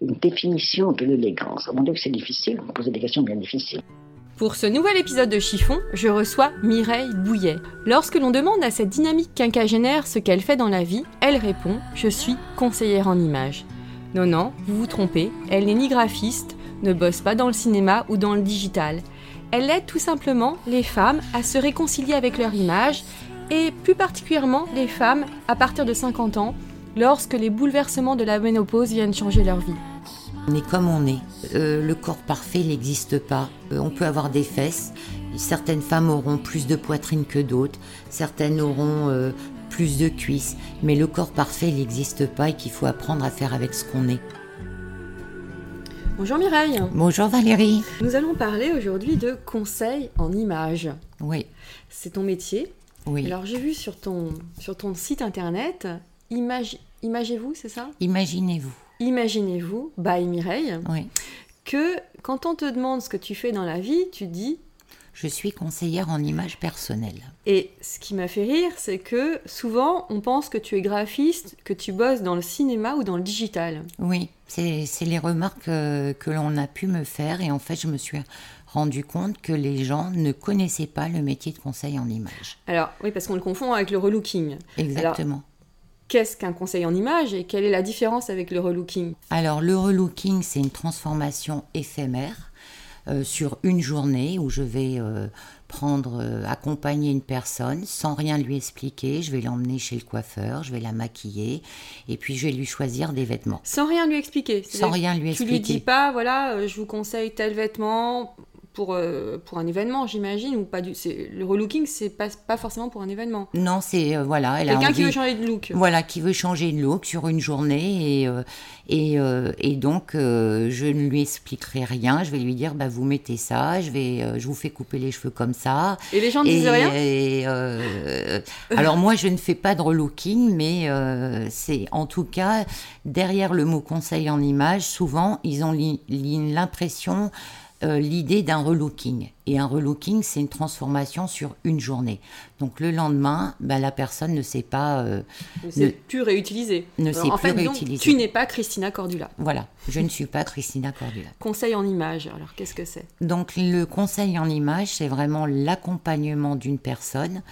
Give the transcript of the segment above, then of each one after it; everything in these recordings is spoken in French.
Une définition de l'élégance. Mon Dieu, que c'est difficile. Vous posez des questions bien difficiles. Pour ce nouvel épisode de Chiffon, je reçois Mireille Bouillet. Lorsque l'on demande à cette dynamique quinquagénaire ce qu'elle fait dans la vie, elle répond Je suis conseillère en images. Non, non, vous vous trompez, elle n'est ni graphiste, ne bosse pas dans le cinéma ou dans le digital. Elle aide tout simplement les femmes à se réconcilier avec leur image et plus particulièrement les femmes à partir de 50 ans lorsque les bouleversements de la ménopause viennent changer leur vie. On est comme on est. Euh, le corps parfait n'existe pas. Euh, on peut avoir des fesses. Certaines femmes auront plus de poitrine que d'autres. Certaines auront euh, plus de cuisses. Mais le corps parfait n'existe pas et qu'il faut apprendre à faire avec ce qu'on est. Bonjour Mireille. Bonjour Valérie. Nous allons parler aujourd'hui de conseils en images. Oui, C'est ton métier. oui. Alors j'ai vu sur ton, sur ton site internet, image, imagez-vous, c'est ça? Imaginez-vous. Imaginez-vous, by Mireille, Oui. que quand on te demande ce que tu fais dans la vie, tu dis Je suis conseillère en images personnelles. Et ce qui m'a fait rire, c'est que souvent on pense que tu es graphiste, que tu bosses dans le cinéma ou dans le digital. Oui, c'est les remarques euh, que l'on a pu me faire et en fait je me suis rendu compte que les gens ne connaissaient pas le métier de conseil en images. Alors oui, parce qu'on le confond avec le relooking. Exactement. Qu'est-ce qu'un conseil en image et quelle est la différence avec le relooking Alors le relooking, c'est une transformation éphémère euh, sur une journée où je vais euh, prendre, euh, accompagner une personne sans rien lui expliquer. Je vais l'emmener chez le coiffeur, je vais la maquiller et puis je vais lui choisir des vêtements. Sans rien lui expliquer. Sans rien lui Tu lui expliquer. dis pas, voilà, je vous conseille tel vêtement pour, euh, pour un événement, j'imagine, ou pas du. c'est- Le relooking, c'est pas, pas forcément pour un événement. Non, c'est euh, voilà, Quelqu'un qui veut changer de look. Voilà, qui veut changer de look sur une journée et, euh, et, et donc je ne lui expliquerai rien. Je vais lui dire bah vous mettez ça, je vais, je vous fais couper les cheveux comme ça. Et les gens ne disent rien et, alors moi je ne fais pas de relooking, mais c'est en tout cas derrière le mot conseil en image, souvent ils ont li- li- l'impression euh, l'idée d'un relooking. Et un relooking, c'est une transformation sur une journée. Donc le lendemain, bah, la personne ne sait pas. euh, ne- plus réutilisé. ne Alors, sait en plus fait, donc, réutiliser. tu n'es pas Christina Cordula. voilà, je ne suis pas Christina Cordula. Conseil en image, alors qu'est-ce que c'est? Donc le conseil en image, c'est vraiment l'accompagnement d'une personne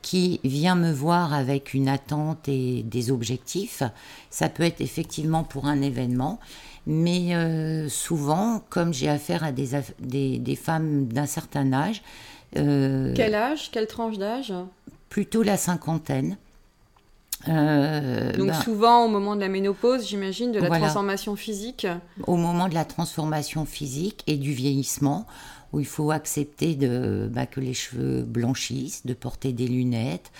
qui vient me voir avec une attente et des objectifs. Ça peut être effectivement pour un événement, mais euh, souvent, comme j'ai affaire à des, aff- des, des femmes d'un certain âge, euh, Quel âge Quelle tranche d'âge? plutôt la cinquantaine, euh, Donc ben, souvent au moment de la ménopause, j'imagine, de la Voilà. transformation physique? au moment de la transformation physique et du vieillissement, où il faut accepter de, bah, que les cheveux blanchissent, de porter des lunettes,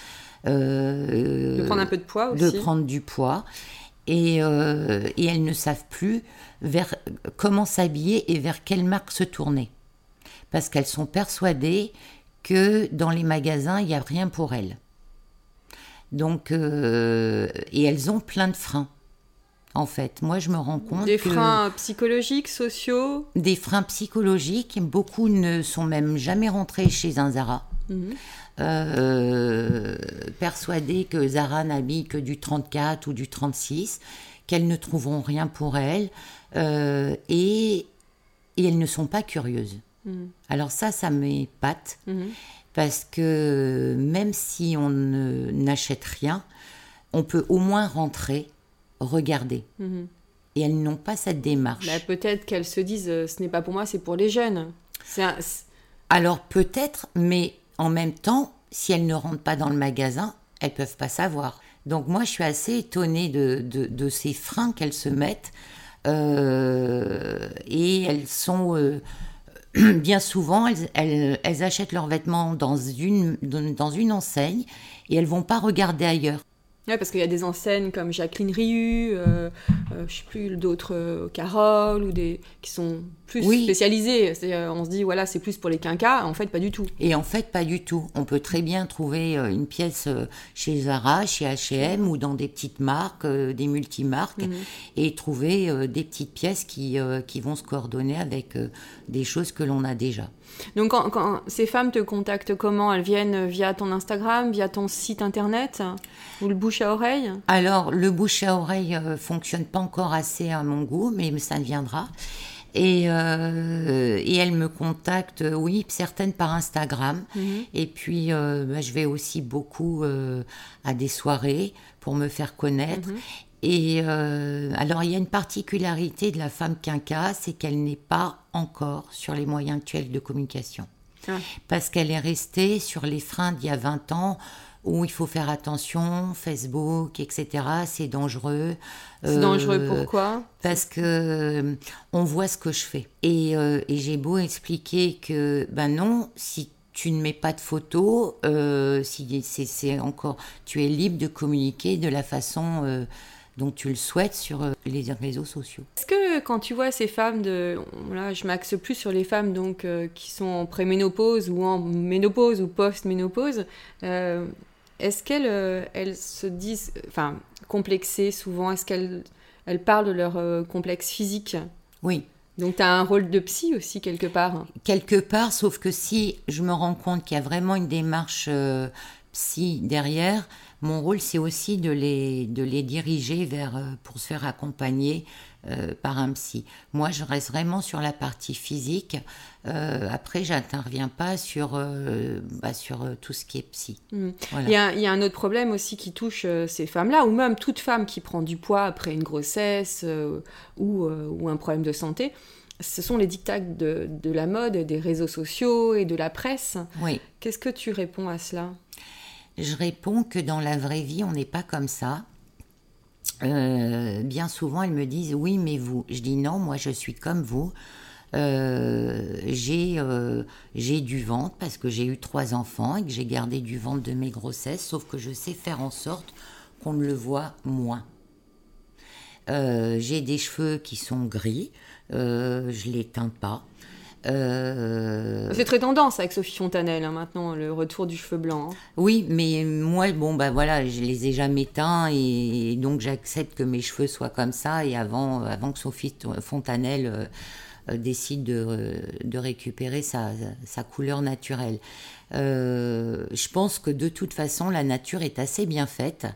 euh, De prendre un peu de poids de aussi. prendre du poids. Et, euh, et elles ne savent plus vers comment s'habiller et vers quelle marque se tourner. Parce qu'elles sont persuadées que dans les magasins, il n'y a rien pour elles. Donc, euh, et elles ont plein de freins. En fait, moi, je me rends compte Des que freins psychologiques, sociaux? des freins psychologiques. Beaucoup ne sont même jamais rentrés chez un Zara. Mhm. Euh, persuadés que Zara n'habille que du 34 ou du 36, qu'elles ne trouveront rien pour elles, euh, et, et elles ne sont pas curieuses. Mhm. Alors ça, ça m'épate, Mhm. parce que même si on n'achète rien, on peut au moins rentrer, regarder. Mhm. Et elles n'ont pas cette démarche. Bah, Peut-être qu'elles se disent euh, ce n'est pas pour moi, c'est pour les jeunes. Un- Alors peut-être, mais en même temps, si elles ne rentrent pas dans le magasin, elles peuvent pas savoir. Donc moi, je suis assez étonnée de, ces freins qu'elles se mettent. Euh, et elles sont... euh, bien souvent, elles, elles- achètent leurs vêtements dans une, dans une enseigne et elles vont pas regarder ailleurs. Ouais, parce qu'il y a des enseignes comme Jacqueline Riu, euh, euh, je sais plus d'autres, euh, Carole, ou des qui sont plus Oui. spécialisées. C'est-à-dire, On se dit, voilà, c'est plus pour les quinquas. En fait, pas du tout. Et en fait, pas du tout. On peut très bien trouver euh, une pièce euh, chez Zara, chez H&M ou dans des petites marques, euh, des multimarques, et trouver euh, des petites pièces qui, euh, qui vont se coordonner avec euh, des choses que l'on a déjà. Donc, quand, quand ces femmes te contactent comment Elles viennent via ton Instagram, via ton site internet ou le bouche à oreille? Alors, le bouche à oreille euh, fonctionne pas encore assez à mon goût, mais ça viendra. Et, euh, et elle me contacte, euh, oui, certaines par Instagram. Et puis, euh, bah, je vais aussi beaucoup euh, à des soirées pour me faire connaître. Et euh, alors, il y a une particularité de la femme quinca, c'est qu'elle n'est pas encore sur les moyens actuels de communication. Ah. Parce qu'elle est restée sur les freins d'il y a 20 ans où il faut faire attention, Facebook, etc. C'est dangereux. C'est Euh, dangereux pourquoi? parce que euh, on voit ce que je fais. Et, euh, et j'ai beau expliquer que, ben non, si tu ne mets pas de photos, euh, si c'est encore, tu es libre de communiquer de la façon dont tu le souhaites sur euh, les réseaux sociaux. Est-ce que quand tu vois ces femmes de, là, je m'axe plus sur les femmes donc euh, qui sont en préménopause ou en ménopause ou post-ménopause, euh, est-ce qu'elles elles se disent, enfin, complexées souvent? Est-ce qu'elles elles parlent de leur euh, complexe physique? Oui, Donc tu as un rôle de psy aussi quelque part. quelque part, sauf que si je me rends compte qu'il y a vraiment une démarche psy derrière, mon rôle c'est aussi de les, de les diriger vers, euh, pour se faire accompagner euh, par un psy. Moi, je reste vraiment sur la partie physique. Euh, après, j'interviens pas sur, euh, bah, sur tout ce qui est psy. Mm. Voilà. Il y, a, il y a un autre problème aussi qui touche ces femmes-là, ou même toute femme qui prend du poids après une grossesse ou, ou un problème de santé. Ce sont les dictats de, de la mode, des réseaux sociaux et de la presse. Oui. Qu'est-ce que tu réponds à cela? Je réponds que dans la vraie vie, on n'est pas comme ça. Euh, bien souvent, elles me disent oui, mais vous. Je dis non, moi je suis comme vous. Euh, j'ai euh, j'ai du ventre parce que j'ai eu trois enfants et que j'ai gardé du ventre de mes grossesses, sauf que je sais faire en sorte qu'on ne le voit moins. J'ai des cheveux qui sont gris, je les teins pas. Euh, C'est très tendance avec Sophie Fontanelle hein, maintenant, le retour du cheveu blanc. hein. Oui, mais moi, bon, bah voilà, je les ai jamais teints et, donc j'accepte que mes cheveux soient comme ça. Et avant, avant que Sophie Fontanelle euh, décide de, de récupérer sa, sa couleur naturelle. Euh, je pense que de toute façon, la nature est assez bien faite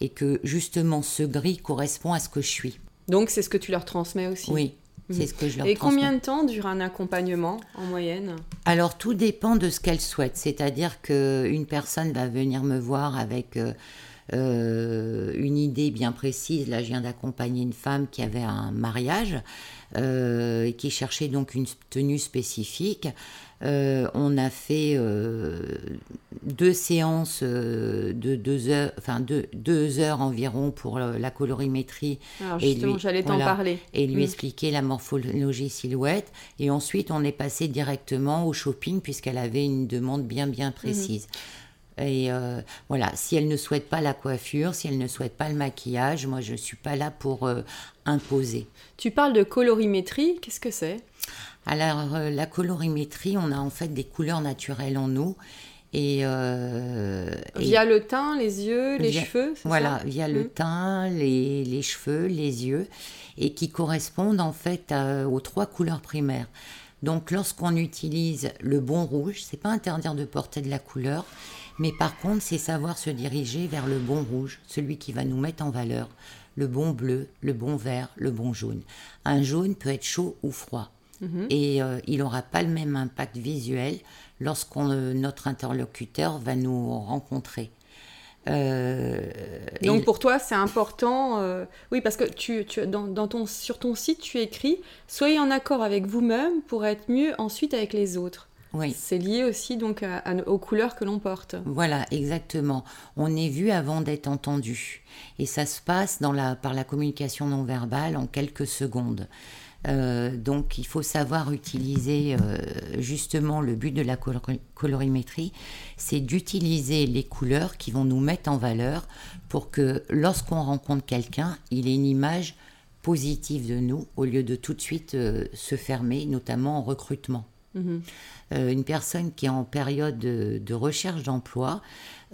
et que justement ce gris correspond à ce que je suis. Donc c'est ce que tu leur transmets aussi? Oui, c'est ce que je leur Et combien de temps dure un accompagnement en moyenne Alors tout dépend de ce qu'elle souhaite. C'est-à-dire qu'une personne va venir me voir avec euh, euh, une idée bien précise. Là, je viens d'accompagner une femme qui avait un mariage euh, et qui cherchait donc une tenue spécifique. Euh, on a fait euh, deux séances euh, de deux heures, enfin deux, deux heures environ pour la colorimétrie Alors Et justement, j'allais t'en voilà. parler. et lui Mm. expliquer la morphologie silhouette. Et ensuite, on est passé directement au shopping puisqu'elle avait une demande bien, bien précise. Et euh, voilà, si elle ne souhaite pas la coiffure, si elle ne souhaite pas le maquillage, moi, je ne suis pas là pour imposer. Tu parles de colorimétrie, qu'est-ce que c'est? Alors, euh, la colorimétrie, on a en fait des couleurs naturelles en nous. Et, euh, et- Via le teint, les yeux, les Via- cheveux, Voilà, ça? via le Mm. teint, les, les cheveux, les yeux, et qui correspondent en fait à- aux trois couleurs primaires. Donc lorsqu'on utilise le bon rouge, c'est pas interdire de porter de la couleur, mais par contre c'est savoir se diriger vers le bon rouge, celui qui va nous mettre en valeur, le bon bleu, le bon vert, le bon jaune. Un jaune peut être chaud ou froid. Et euh, il n'aura pas le même impact visuel lorsqu'on euh, notre interlocuteur va nous rencontrer. Euh, Donc et- pour toi, c'est important. euh, Oui, parce que tu, tu- dans, dans ton, sur ton site, tu écris Soyez en accord avec vous-même pour être mieux ensuite avec les autres. oui, C'est lié aussi donc à- à- aux couleurs que l'on porte. voilà, exactement. On est vu avant d'être entendu. Et ça se passe dans la, par la communication non verbale en quelques secondes. Euh, donc il faut savoir utiliser euh, justement le but de la colorimétrie, c'est d'utiliser les couleurs qui vont nous mettre en valeur pour que lorsqu'on rencontre quelqu'un, il ait une image positive de nous au lieu de tout de suite euh, se fermer, notamment en recrutement. Mhm. une personne qui est en période de recherche d'emploi,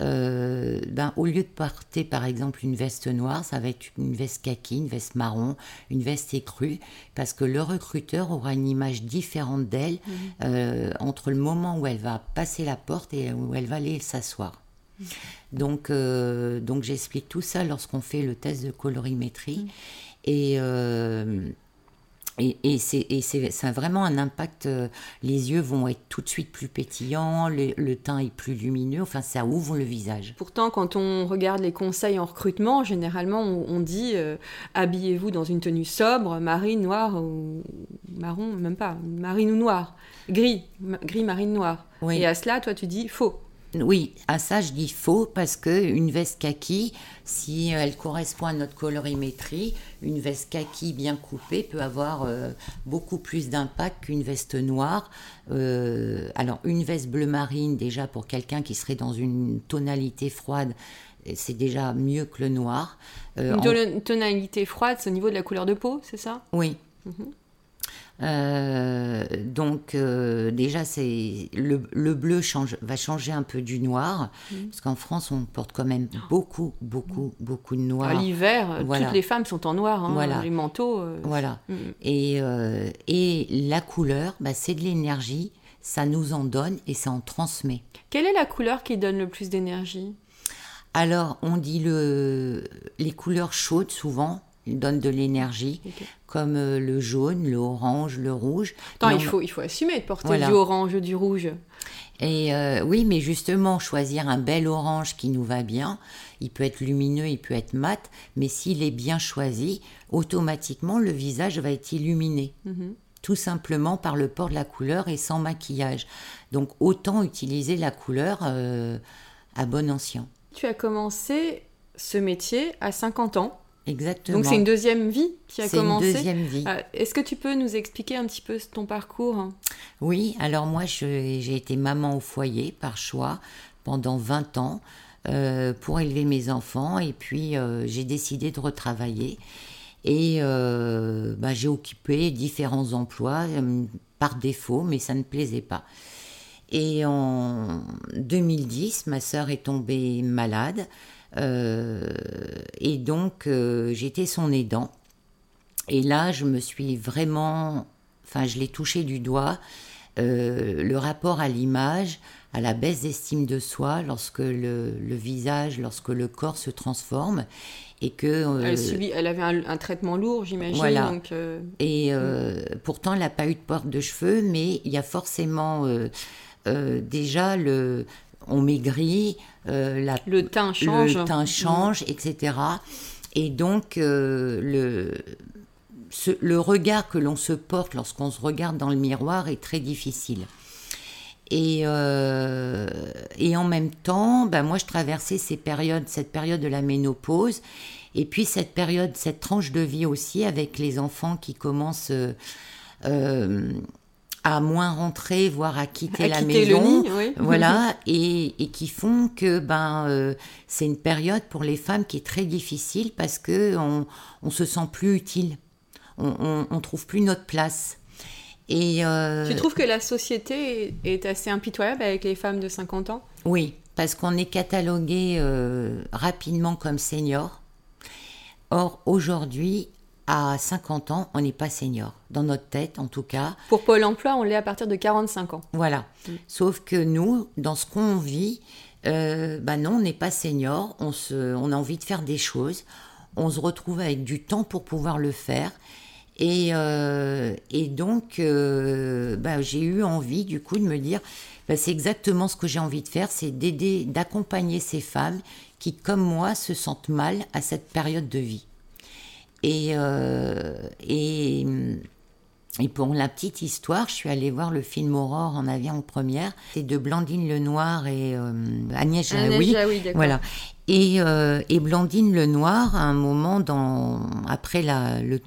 euh, ben, au lieu de porter par exemple une veste noire, ça va être une veste kaki, une veste marron, une veste écrue, parce que le recruteur aura une image différente d'elle mhm. euh, entre le moment où elle va passer la porte et où elle va aller s'asseoir. Mhm. Donc, euh, donc j'explique tout ça lorsqu'on fait le test de colorimétrie. Mhm. Et et, et c'est ça a vraiment un impact. Euh, les yeux vont être tout de suite plus pétillants, le, teint est plus lumineux, enfin ça ouvre le visage. Pourtant, quand on regarde les conseils en recrutement, généralement on, dit euh, habillez-vous dans une tenue sobre, marine, noire ou marron, même pas, marine ou noire, gris, gris, marine, noire. Et à cela, toi tu dis faux. Oui, à ça je dis faux parce que une veste kaki, si elle correspond à notre colorimétrie, une veste kaki bien coupée peut avoir euh, beaucoup plus d'impact qu'une veste noire. Euh, alors une veste bleu marine déjà pour quelqu'un qui serait dans une tonalité froide, c'est déjà mieux que le noir. Euh, une tonalité froide, c'est au niveau de la couleur de peau, c'est ça? Oui. Mhm. Euh, donc euh, déjà c'est le, bleu change, va changer un peu du noir mm. parce qu'en France on porte quand même beaucoup beaucoup beaucoup de noir. À l'hiver, toutes les femmes sont en noir, hein, voilà. les manteaux. Euh, voilà. Mm. Et, et la couleur, bah, c'est de l'énergie, ça nous en donne et ça en transmet. Quelle est la couleur qui donne le plus d'énergie? Alors, on dit le, les couleurs chaudes souvent, ils donnent de l'énergie, comme euh, le jaune, le orange, le rouge. il, faut, il faut assumer de porter du orange ou du rouge. Et euh, oui, mais justement, choisir un bel orange qui nous va bien, il peut être lumineux, il peut être mat, mais s'il est bien choisi, automatiquement, le visage va être illuminé. Mhm. Tout simplement par le port de la couleur et sans maquillage. Donc, autant utiliser la couleur euh, à bon ancien. Tu as commencé ce métier à 50 ans. Exactement. Donc c'est une deuxième vie qui a commencé. C'est une deuxième vie. Euh, est-ce que tu peux nous expliquer un petit peu ton parcours Oui, alors moi j'ai été maman au foyer par choix pendant 20 ans euh, pour élever mes enfants et puis euh, j'ai décidé de retravailler et bah, j'ai occupé différents emplois par défaut mais ça ne plaisait pas. Et en 2010, ma sœur est tombée malade. Euh, et donc, euh, j'étais son aidant. Et là, je me suis vraiment, enfin, je l'ai touché du doigt, euh, le rapport à l'image, à la baisse d'estime de soi lorsque le, visage, lorsque le corps se transforme et que elle, elle avait un, traitement lourd, j'imagine. Voilà. et mm. pourtant, elle n'a pas eu de porte de cheveux, mais il y a forcément déjà le, on maigrit, euh, le teint change, le teint change, etc. Et donc euh, le le regard que l'on se porte lorsqu'on se regarde dans le miroir est très difficile. Et, euh, et en même temps, ben moi je traversais ces périodes, cette période de la ménopause, et puis cette période, cette tranche de vie aussi avec les enfants qui commencent à moins rentrer, voire à quitter la maison, voilà, et, qui font que ben euh, c'est une période pour les femmes qui est très difficile parce que on, on se sent plus utile, on, on, trouve plus notre place. Et euh, tu trouves que la société est assez impitoyable avec les femmes de 50 ans? Oui, parce qu'on est catalogué euh, rapidement comme senior. Or aujourd'hui, à 50 ans, on n'est pas senior, dans notre tête en tout cas. Pour Pôle emploi, on l'est à partir de 45 ans. Voilà. Mm. Sauf que nous, dans ce qu'on vit, euh, bah non, on n'est pas senior, on, se, on a envie de faire des choses, on se retrouve avec du temps pour pouvoir le faire. Et, euh, et donc, euh, bah, j'ai eu envie du coup de me dire, bah, c'est exactement ce que j'ai envie de faire, c'est d'aider, d'accompagner ces femmes qui, comme moi, se sentent mal à cette période de vie. Et, euh, et, et, pour la petite histoire, je suis allée voir le film Aurore en avion en première. C'est de Blandine Lenoir et euh, Agnès Jaoui. voilà. Et, euh, et Blandine Lenoir, à un moment, dans, après la, le-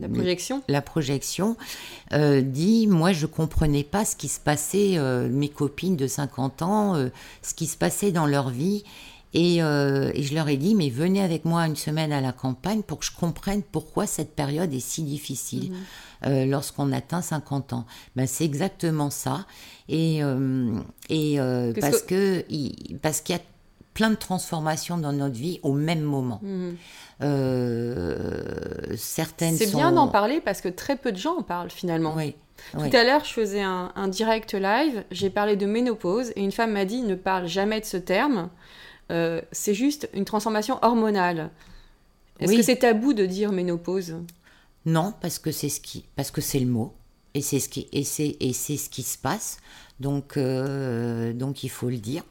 La projection la projection, euh, dit Moi, je comprenais pas ce qui se passait, euh, mes copines de 50 ans, ce qui se passait dans leur vie. Et, euh, et je leur ai dit Mais venez avec moi une semaine à la campagne pour que je comprenne pourquoi cette période est si difficile euh, lorsqu'on atteint 50 ans. Ben, c'est exactement ça. Et, euh, et parce que- parce qu'il y a plein de transformations dans notre vie au même moment. Mhm. Certaines C'est sont... bien d'en parler parce que très peu de gens en parlent finalement. Oui. Tout oui. à l'heure, je faisais un, un direct live, j'ai parlé de ménopause et une femme m'a dit ne parle jamais de ce terme. Euh, c'est juste une transformation hormonale. Est-ce Oui. que c'est tabou de dire ménopause? Non, parce que c'est ce qui, parce que c'est le mot, et c'est ce qui, et c'est, et c'est ce qui se passe. Donc, euh, donc il faut le dire.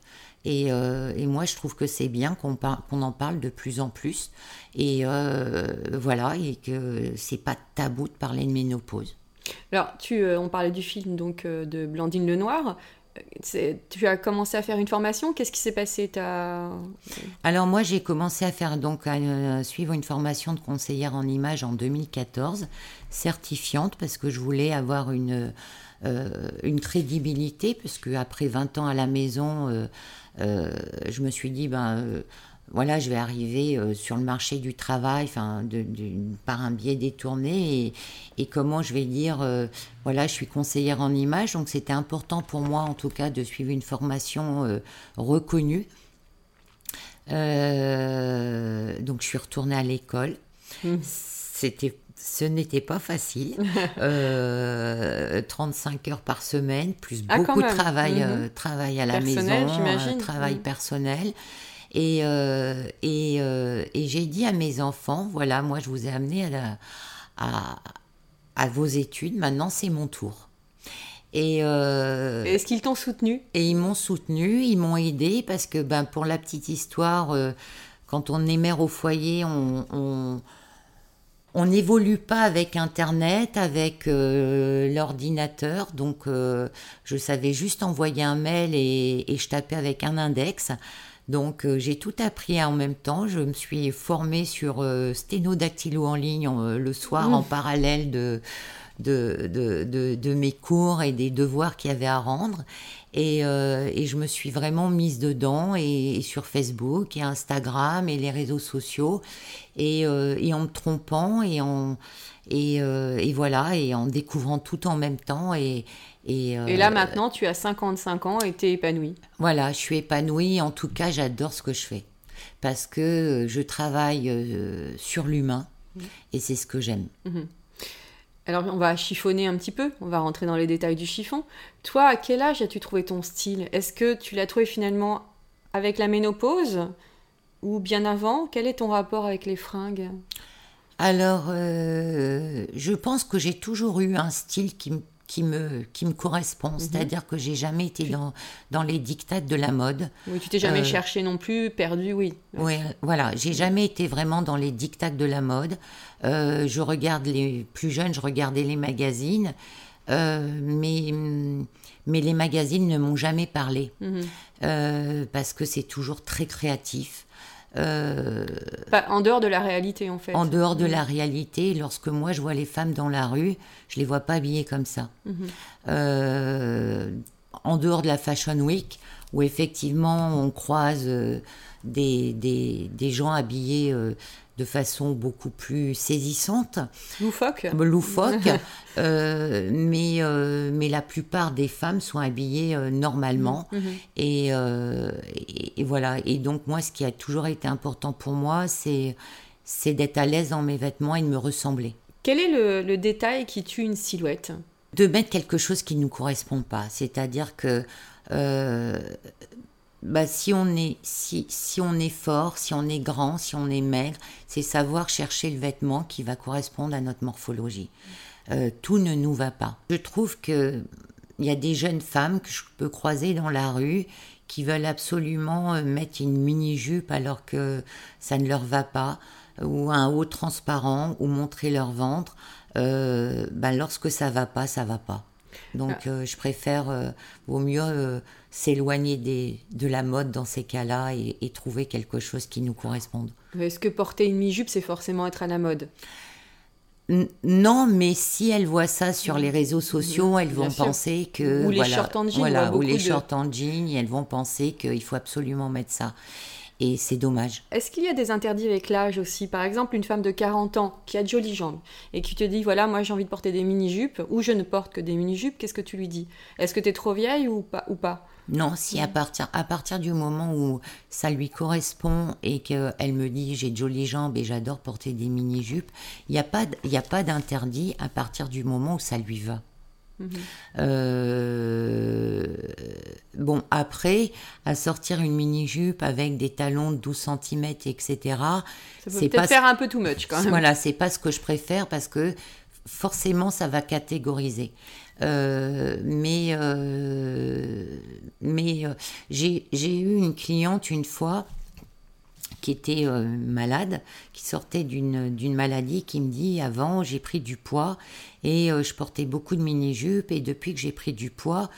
Et, euh, et moi, je trouve que c'est bien qu'on, par- qu'on en parle de plus en plus. Et euh, voilà, et que c'est pas tabou de parler de ménopause. Alors, tu, euh, on parlait du film donc de Blandine Lenoir. Tu as commencé à faire une formation? Qu'est-ce qui s'est passé? Alors moi, j'ai commencé à faire donc à euh, suivre une formation de conseillère en images en 2014, certifiante parce que je voulais avoir une euh, une crédibilité parce que après 20 ans à la maison, euh, je me suis dit ben voilà, je vais arriver euh, sur le marché du travail, enfin, de, de- par un biais détourné, et, et comment je vais dire, euh, voilà, je suis conseillère en images, donc c'était important pour moi, en tout cas, de suivre une formation euh, reconnue. Donc je suis retournée à l'école. C'était, ce n'était pas facile. Euh, 35 heures par semaine, plus Ah, beaucoup de travail, euh, travail à la Personnel, maison, euh, travail Mhm. personnel. Et, euh, et, euh, et j'ai dit à mes enfants, voilà, moi je vous ai amené à, la- à, à vos études, maintenant c'est mon tour. Et, euh, Est-ce qu'ils t'ont soutenu? et ils m'ont soutenu, ils m'ont aidé parce que ben, pour la petite histoire, euh, quand on est mère au foyer, on, on, on n'évolue pas avec Internet, avec euh, l'ordinateur. Donc je savais juste envoyer un mail et, et je tapais avec un index. Donc euh, j'ai tout appris en même temps. Je me suis formée sur euh, sténodactylo en ligne euh, le soir Mmh. en parallèle de, de, de, de- de mes cours et des devoirs qu'il y avait à rendre. Et, euh, et je me suis vraiment mise dedans et, et sur Facebook et Instagram et les réseaux sociaux et, et en me trompant et en et, euh, et voilà et en découvrant tout en même temps et et, euh, Et là maintenant, tu as 55 ans et t'es épanouie. voilà, je suis épanouie. En tout cas, j'adore ce que je fais parce que je travaille euh, sur l'humain et c'est ce que j'aime. Alors on va chiffonner un petit peu, on va rentrer dans les détails du chiffon. Toi, à quel âge as-tu trouvé ton style? Est-ce que tu l'as trouvé finalement avec la ménopause ou bien avant? Quel est ton rapport avec les fringues? Alors, euh, je pense que j'ai toujours eu un style qui, me- qui, me, qui me correspond, c'est-à-dire que j'ai jamais été dans, dans les dictates de la mode. Oui, tu t'es jamais Euh, cherché non plus, perdu, oui. Oui, voilà, j'ai jamais été vraiment dans les dictats de la mode. Euh, je regarde les plus jeunes, je regardais les magazines, euh, mais, mais les magazines ne m'ont jamais parlé Mhm. euh, parce que c'est toujours très créatif. Euh, Pas en dehors de la réalité en fait. en dehors de Mhm. la réalité, lorsque moi je vois les femmes dans la rue, je les vois pas habillées comme ça. Mhm. Euh, en dehors de la Fashion Week, où effectivement on croise euh, des, des, des gens habillés de façon beaucoup plus saisissante, Loufoque. loufoque, euh, mais, euh, mais la plupart des femmes sont habillées euh. Mhm. Euh, et, et voilà. Et donc, moi, ce qui a toujours été important pour moi, c'est, c'est d'être à l'aise dans mes vêtements et de me ressembler. Quel est le, le détail qui tue une silhouette? De mettre quelque chose qui ne nous correspond pas. C'est-à-dire que euh, bah, si, on est, si, si on est fort, si on est grand, si on est maigre, c'est savoir chercher le vêtement qui va correspondre à notre morphologie. Euh, tout ne nous va pas. Je trouve que il y a des jeunes femmes que je peux croiser dans la rue qui veulent absolument euh, mettre une mini-jupe alors que ça ne leur va pas, ou un haut transparent, ou montrer leur ventre. Euh, ben, lorsque ça va pas, ça va pas. Donc Ah. je préfère, euh, vaut mieux euh, s'éloigner des- de la mode dans ces cas-là et, et trouver quelque chose qui nous corresponde. Est-ce que porter une mi-jupe, c'est forcément être à la mode? Non, mais si elles voient ça sur les réseaux sociaux, elles vont penser que Ou les voilà, shorts en jean, on voilà, voit ou les beaucoup de- shorts en jean, et elles vont penser qu'il faut absolument mettre ça. Et c'est dommage. Est-ce qu'il y a des interdits avec l'âge aussi? Par exemple, une femme de 40 ans qui a de jolies jambes et qui te dit voilà, moi j'ai envie de porter des mini-jupes ou je ne porte que des mini-jupes, qu'est-ce que tu lui dis? Est-ce que tu es trop vieille ou pas, ou pas? Non, si à partir, à partir du moment où ça lui correspond et qu'elle me dit j'ai de jolies jambes et j'adore porter des mini-jupes, il n'y a pas, y a pas d'interdit à partir du moment où ça lui va. Euh, bon, après, à sortir une mini-jupe avec des talons de 12 cm, etc., c'est peut-être faire un peu too much quand même. voilà, c'est pas ce que je préfère parce que forcément ça va catégoriser. Euh, mais euh, euh, j'ai eu une cliente une fois qui était malade, qui sortait d'une maladie, qui me dit avant j'ai pris du poids et je portais beaucoup de mini-jupes et depuis que j'ai pris du poids,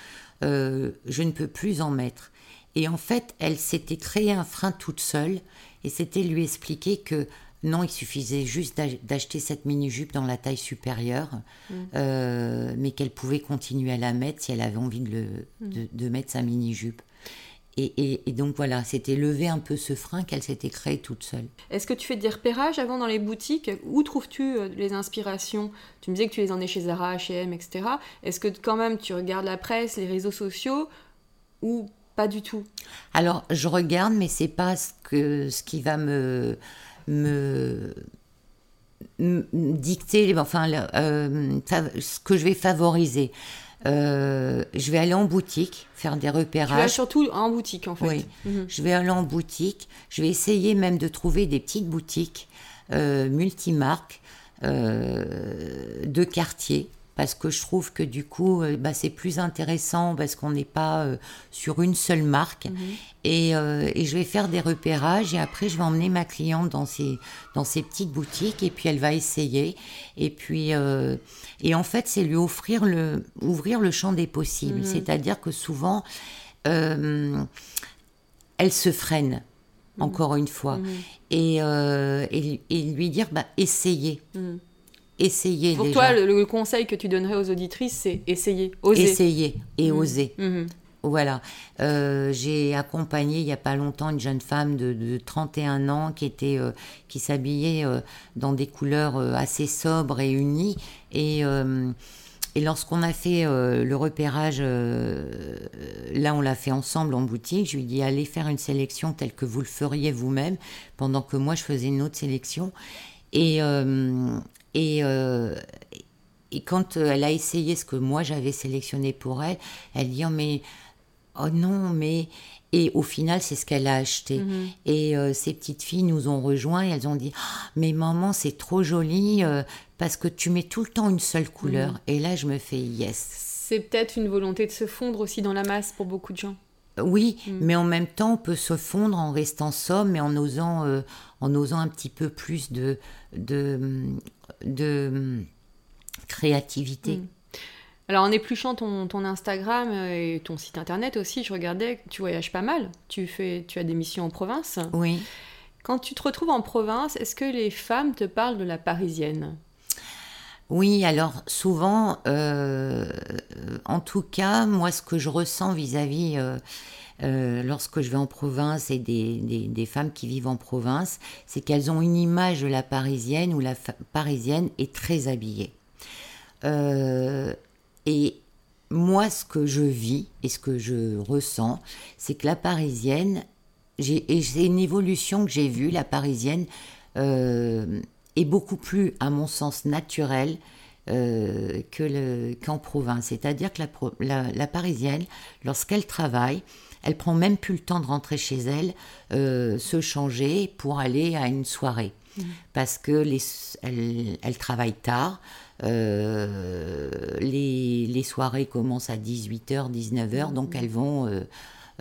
je ne peux plus en mettre. Et en fait, elle s'était créé un frein toute seule et c'était lui expliquer que non, il suffisait juste d'ach- d'acheter cette mini-jupe dans la taille supérieure, euh, mais qu'elle pouvait continuer à la mettre si elle avait envie de, le- de, de mettre sa mini-jupe. Et, et- et donc voilà, c'était lever un peu ce frein qu'elle s'était créé toute seule. Est-ce que tu fais des repérages avant dans les boutiques? Où trouves-tu euh, les inspirations? Tu me disais que tu les en as chez Zara, H&M, etc. Est-ce que quand même tu regardes la presse, les réseaux sociaux ou pas du tout? Alors, je regarde, mais c'est pas ce, que, ce qui va me, me, me dicter, enfin, euh, ce que je vais favoriser. Euh, je vais aller en boutique, faire des Tu vas repérages. surtout en boutique en fait. Oui, Mhm. je vais aller en boutique. Je vais essayer même de trouver des petites boutiques euh, multimarques de quartier. Parce que je trouve que du coup, euh, bah, c'est plus intéressant parce qu'on n'est pas euh, sur une seule marque. Et, euh, et je vais faire des repérages et après, je vais emmener ma cliente dans ces, dans ces petites boutiques et puis elle va essayer. Et puis, euh, et en fait, c'est lui offrir le, ouvrir le champ des possibles. C'est-à-dire que souvent, elle se freine, encore une fois. Et, euh, et, et lui dire, bah, essayez. Essayez Pour déjà. toi, le, le conseil que tu donnerais aux auditrices, c'est essayer, oser. Essayez et osez. Mhm. Voilà. Euh, j'ai accompagné il y a pas longtemps une jeune femme de, de 31 ans qui était euh, qui s'habillait euh, dans des couleurs assez sobres et unies et et lorsqu'on a fait le repérage, là on l'a fait ensemble en boutique, je lui ai dit allez faire une sélection telle que vous le feriez vous-même, pendant que moi je faisais une autre sélection. Et, euh, et, euh, et quand euh, elle a essayé ce que moi j'avais sélectionné pour elle, elle dit oh mais oh non mais et au final c'est ce qu'elle a acheté. Et euh, ces petites filles nous ont rejoints et elles ont dit Ah, mais maman c'est trop joli euh, parce que tu mets tout le temps une seule couleur. Et là je me fais yes. C'est peut-être une volonté de se fondre aussi dans la masse pour beaucoup de gens. Oui, mais en même temps, on peut se fondre en restant sobre, mais en osant, euh, en osant un petit peu plus de, de, de créativité. Alors en épluchant ton, ton Instagram euh, et ton site internet aussi, je regardais tu voyages pas mal. Tu, fais, tu as des missions en province. Oui. Quand tu te retrouves en province, est-ce que les femmes te parlent de la parisienne? Oui, alors souvent, euh, en tout cas, moi, ce que je ressens vis-à-vis, euh, euh, lorsque je vais en province et des, des- femmes qui vivent en province, c'est qu'elles ont une image de la parisienne où la parisienne est très habillée. Euh, et moi, ce que je vis et ce que je ressens, c'est que la parisienne, et c'est une évolution que j'ai vue, la parisienne euh, est beaucoup plus, à mon sens, naturelle euh, qu'en province. C'est-à-dire que la- la parisienne, lorsqu'elle travaille, elle prend même plus le temps de rentrer chez elle, euh, se changer pour aller à une soirée. Parce que les, elle, elle travaille tard, euh, les, les soirées commencent à 18h, 19h, donc elles vont euh,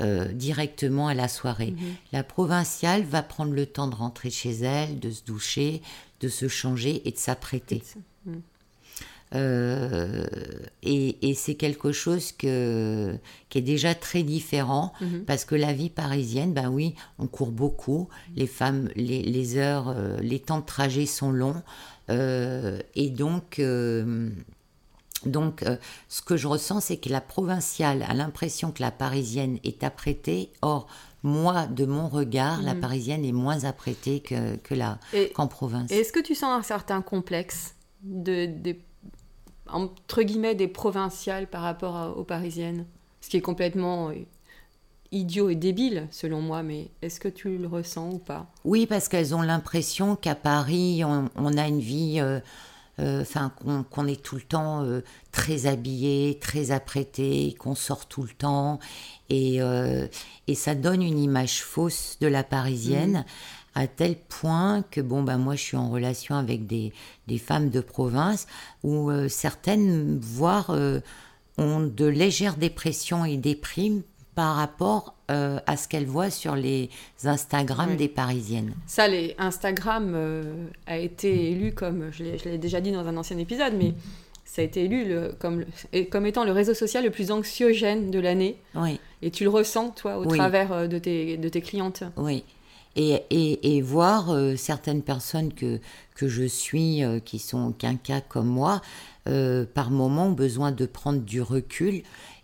euh, directement à la soirée. La provinciale va prendre le temps de rentrer chez elle, de se doucher, de se changer et de s'apprêter. Euh, et, c'est quelque chose que, qui est déjà très différent mhm. parce que la vie parisienne, ben oui, on court beaucoup. Les femmes, les, heures, euh, les temps de trajet sont longs. Euh, et donc, donc ce que je ressens, c'est que la provinciale a l'impression que la parisienne est apprêtée. Or, moi, de mon regard, la mhm. parisienne est moins apprêtée que, que la, qu'en province. Est-ce que tu sens un certain complexe de, des entre guillemets, des provinciales par rapport aux parisiennes. Ce qui est complètement euh, idiot et débile, selon moi, mais est-ce que tu le ressens ou pas? Oui, parce qu'elles ont l'impression qu'à Paris, on, a une vie, euh, euh, enfin, qu'on est tout le temps très habillé, très apprêté, qu'on sort tout le temps, et, et, ça donne une image fausse de la parisienne. Mmh à tel point que bon ben moi je suis en relation avec des, des femmes de province où euh, certaines voire euh, ont de légères dépressions et déprimes par rapport euh, à ce qu'elles voient sur les Instagram des Parisiennes. Ça, les Instagram a été élu comme, je l'ai déjà dit dans un ancien épisode, mais ça a été élu le, comme, comme étant le réseau social le plus anxiogène de l'année. Oui. Et tu le ressens, toi, au travers de tes, de tes clientes? Oui et, et, voir euh, certaines personnes que, que je suis, euh, qui sont qu'un cas comme moi, euh, par moment ont besoin de prendre du recul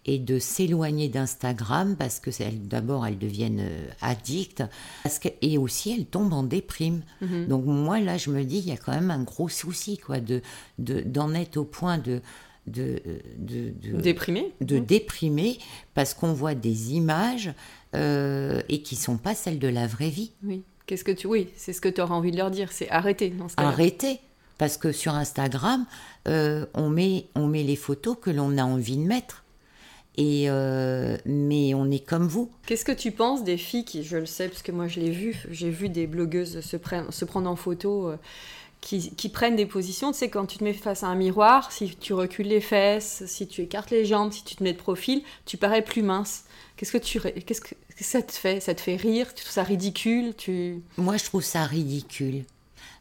et de s'éloigner d'Instagram parce que d'abord elles deviennent addictes parce que, et aussi elles tombent en déprime. Mhm. Donc moi là je me dis il y a quand même un gros souci quoi de d'en être au point de de, de, de déprimer de déprimer parce qu'on voit des images euh, et qui sont pas celles de la vraie vie. Oui. Qu'est-ce que tu oui, c'est ce que tu auras envie de leur dire, c'est arrêter dans ce Arrêter parce que sur Instagram, euh, on met on met les photos que l'on a envie de mettre. Et euh, mais on est comme vous. Qu'est-ce que tu penses des filles qui, je le sais parce que moi je l'ai vu, j'ai vu des blogueuses se, se prendre en photo qui, qui, prennent des positions. Tu sais, quand tu te mets face à un miroir, si tu recules les fesses, si tu écartes les jambes, si tu te mets de profil, tu parais plus mince. Qu'est-ce que tu, qu'est-ce que ça te fait Ça te fait rire Tu trouves ça ridicule Tu Moi, je trouve ça ridicule.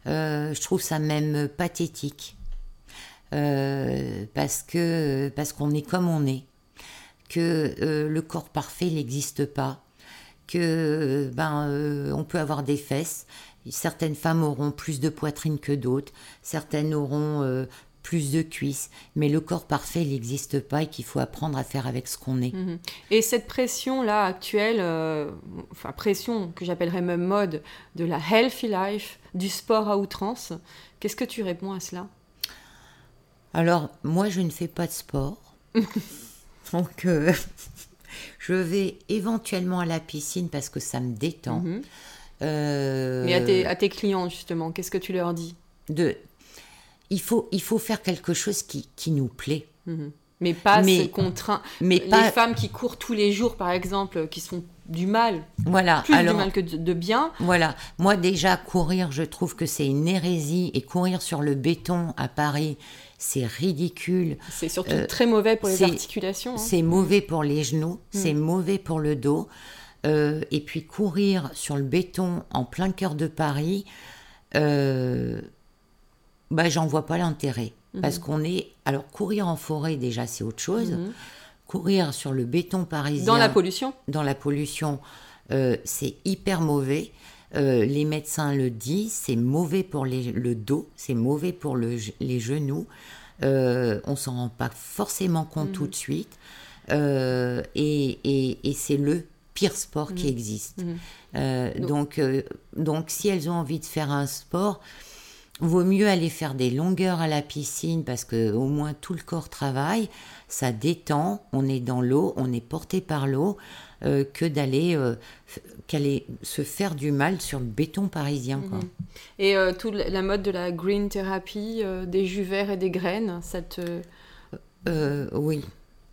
Euh, je trouve ça même pathétique. Euh, parce que parce qu'on est comme on est, que euh, le corps parfait n'existe pas, que ben on peut avoir des fesses. Certaines femmes auront plus de poitrine que d'autres, certaines auront plus de cuisses. Mais le corps parfait, n'existe pas et qu'il faut apprendre à faire avec ce qu'on est. Mhm. Et cette pression-là actuelle, euh, enfin pression que j'appellerais même mode, de la healthy life, du sport à outrance, qu'est-ce que tu réponds à cela? Alors, moi, je ne fais pas de sport. Donc, euh, je vais éventuellement à la piscine parce que ça me détend. Mhm. Euh, Mais à tes, à tes clients, justement, qu'est-ce que tu leur dis? de il faut, il faut faire quelque chose qui, qui nous plaît. Mhm. Mais pas mais, contraint. Mais les femmes qui courent tous les jours, par exemple, qui sont du mal. Voilà. Plus du mal que de, bien. Voilà. Moi, déjà, courir, je trouve que c'est une hérésie. Et courir sur le béton à Paris, c'est ridicule. C'est surtout euh, très mauvais pour les articulations. Hein. C'est mauvais pour les genoux, mm. c'est mauvais pour le dos. Euh, et puis courir sur le béton en plein cœur de Paris, euh, bah, j'en vois pas l'intérêt. Mhm. Parce qu'on est. Alors, courir en forêt, déjà, c'est autre chose. Mhm. Courir sur le béton parisien. Dans la pollution Dans la pollution, euh, c'est hyper mauvais. Euh, les médecins le disent, c'est mauvais pour le dos, c'est mauvais pour les genoux. Euh, on s'en rend pas forcément compte tout mhm. de suite. Euh, et, et, c'est le pire sport qui existe. donc, donc, si elles ont envie de faire un sport, vaut mieux aller faire des longueurs à la piscine parce que au moins tout le corps travaille, ça détend, on est dans l'eau, on est porté par l'eau, euh, que d'aller euh, se faire du mal sur le béton parisien. Mhm. Et euh, toute la mode de la green therapy, des jus verts et des graines, ça te... oui,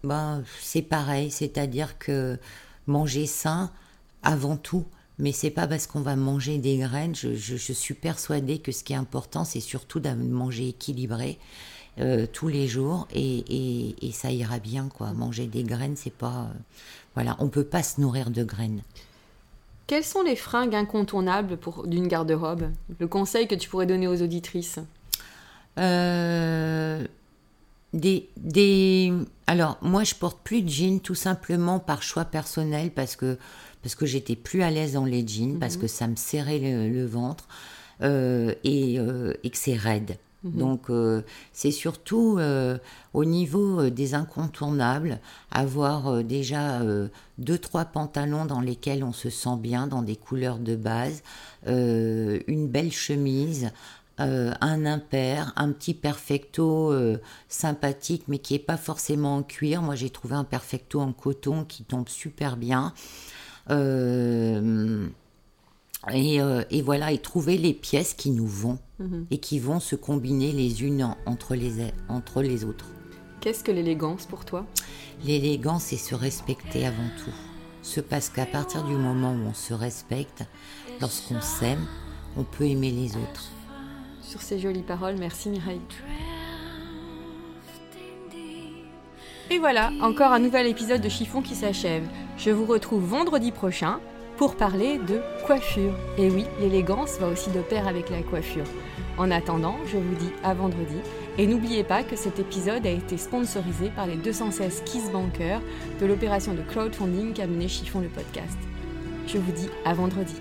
ben, c'est pareil, c'est-à-dire que manger sain avant tout, mais c'est pas parce qu'on va manger des graines. Je, suis persuadée que ce qui est important, c'est surtout de manger équilibré euh, tous les jours et, ça ira bien quoi. Manger des graines, c'est pas euh, voilà, on peut pas se nourrir de graines. Quelles sont les fringues incontournables pour d'une garde-robe? Le conseil que tu pourrais donner aux auditrices? Euh, des, des... Alors, moi, je porte plus de jeans tout simplement par choix personnel parce que, parce que j'étais plus à l'aise dans les jeans, parce que ça me serrait le, ventre euh, et, euh, et, que c'est raide. Mhm. Donc, euh, c'est surtout au niveau des incontournables, avoir déjà deux, trois pantalons dans lesquels on se sent bien, dans des couleurs de base, une belle chemise, euh, un impair, un petit perfecto euh, sympathique, mais qui n'est pas forcément en cuir. Moi, j'ai trouvé un perfecto en coton qui tombe super bien. Euh, et, voilà, et trouver les pièces qui nous vont mhm. et qui vont se combiner les unes entre, les, entre les autres. Qu'est-ce que l'élégance pour toi? L'élégance, c'est se respecter avant tout. Ce parce qu'à partir du moment où on se respecte, lorsqu'on s'aime, on peut aimer les autres sur ces jolies paroles. Merci Mireille. Et voilà, encore un nouvel épisode de Chiffon qui s'achève. Je vous retrouve vendredi prochain pour parler de coiffure. Et oui, l'élégance va aussi de pair avec la coiffure. En attendant, je vous dis à vendredi. Et n'oubliez pas que cet épisode a été sponsorisé par les 216 Kiss Bankers de l'opération de crowdfunding qu'a mené Chiffon le podcast. Je vous dis à vendredi.